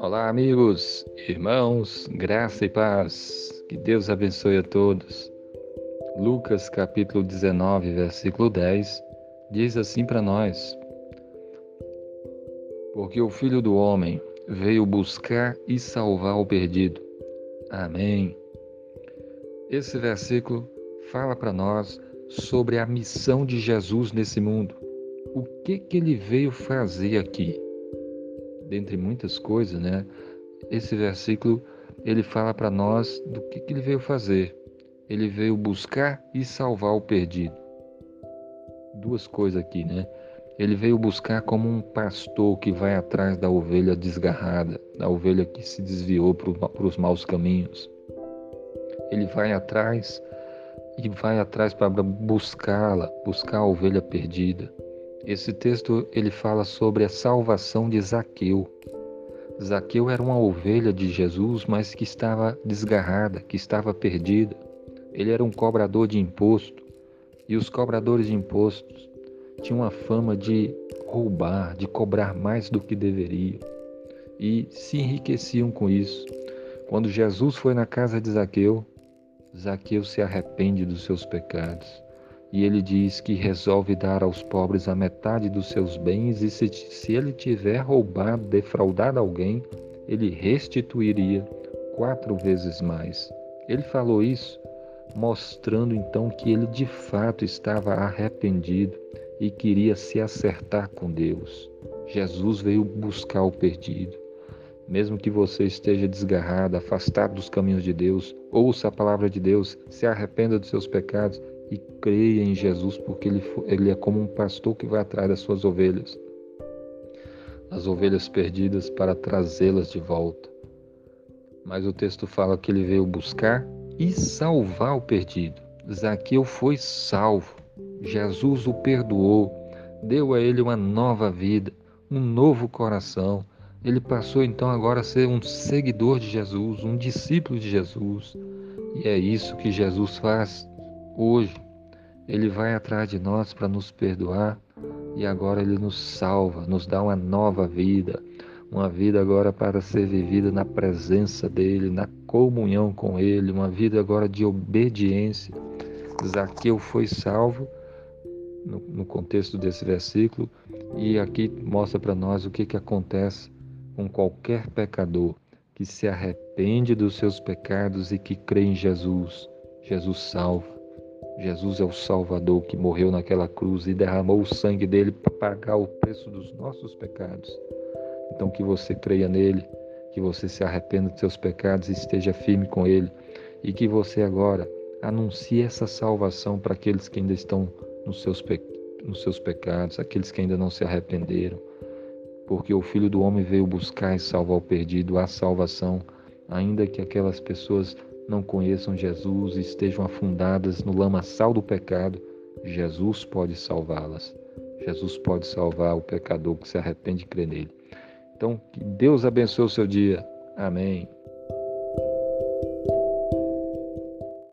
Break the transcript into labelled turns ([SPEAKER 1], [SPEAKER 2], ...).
[SPEAKER 1] Olá, amigos, irmãos, graça e paz. Que Deus abençoe a todos. Lucas capítulo 19, versículo 10 diz assim para nós: Porque o Filho do Homem veio buscar e salvar o perdido. Amém. Esse versículo fala para nós sobre a missão de Jesus nesse mundo. O que que ele veio fazer aqui? Dentre muitas coisas, né? Esse versículo ele fala para nós do que, que ele veio fazer. Ele veio buscar e salvar o perdido. Duas coisas aqui, né? Ele veio buscar como um pastor que vai atrás da ovelha desgarrada, da ovelha que se desviou para os maus caminhos. Ele vai atrás e vai atrás para buscá-la, buscar a ovelha perdida. Esse texto ele fala sobre a salvação de Zaqueu. Zaqueu era uma ovelha de Jesus, mas que estava desgarrada, que estava perdida. Ele era um cobrador de imposto, e os cobradores de impostos tinham a fama de roubar, de cobrar mais do que deveriam, e se enriqueciam com isso. Quando Jesus foi na casa de Zaqueu, Zaqueu se arrepende dos seus pecados e ele diz que resolve dar aos pobres a metade dos seus bens e se, se ele tiver roubado, defraudado alguém, ele restituiria quatro vezes mais. Ele falou isso mostrando então que ele de fato estava arrependido e queria se acertar com Deus. Jesus veio buscar o perdido. Mesmo que você esteja desgarrado, afastado dos caminhos de Deus, ouça a palavra de Deus, se arrependa dos seus pecados e creia em Jesus, porque ele, ele é como um pastor que vai atrás das suas ovelhas, as ovelhas perdidas, para trazê-las de volta. Mas o texto fala que ele veio buscar e salvar o perdido. Zaqueu foi salvo. Jesus o perdoou, deu a ele uma nova vida, um novo coração ele passou então agora a ser um seguidor de Jesus, um discípulo de Jesus. E é isso que Jesus faz hoje. Ele vai atrás de nós para nos perdoar e agora ele nos salva, nos dá uma nova vida, uma vida agora para ser vivida na presença dele, na comunhão com ele, uma vida agora de obediência. Zaqueu foi salvo no, no contexto desse versículo e aqui mostra para nós o que, que acontece com qualquer pecador que se arrepende dos seus pecados e que crê em Jesus. Jesus salva. Jesus é o Salvador que morreu naquela cruz e derramou o sangue dele para pagar o preço dos nossos pecados. Então, que você creia nele, que você se arrependa dos seus pecados e esteja firme com ele, e que você agora anuncie essa salvação para aqueles que ainda estão nos seus, pe... nos seus pecados, aqueles que ainda não se arrependeram. Porque o Filho do Homem veio buscar e salvar o perdido, a salvação, ainda que aquelas pessoas não conheçam Jesus e estejam afundadas no lamaçal do pecado, Jesus pode salvá-las. Jesus pode salvar o pecador que se arrepende e crê nele. Então, que Deus abençoe o seu dia. Amém.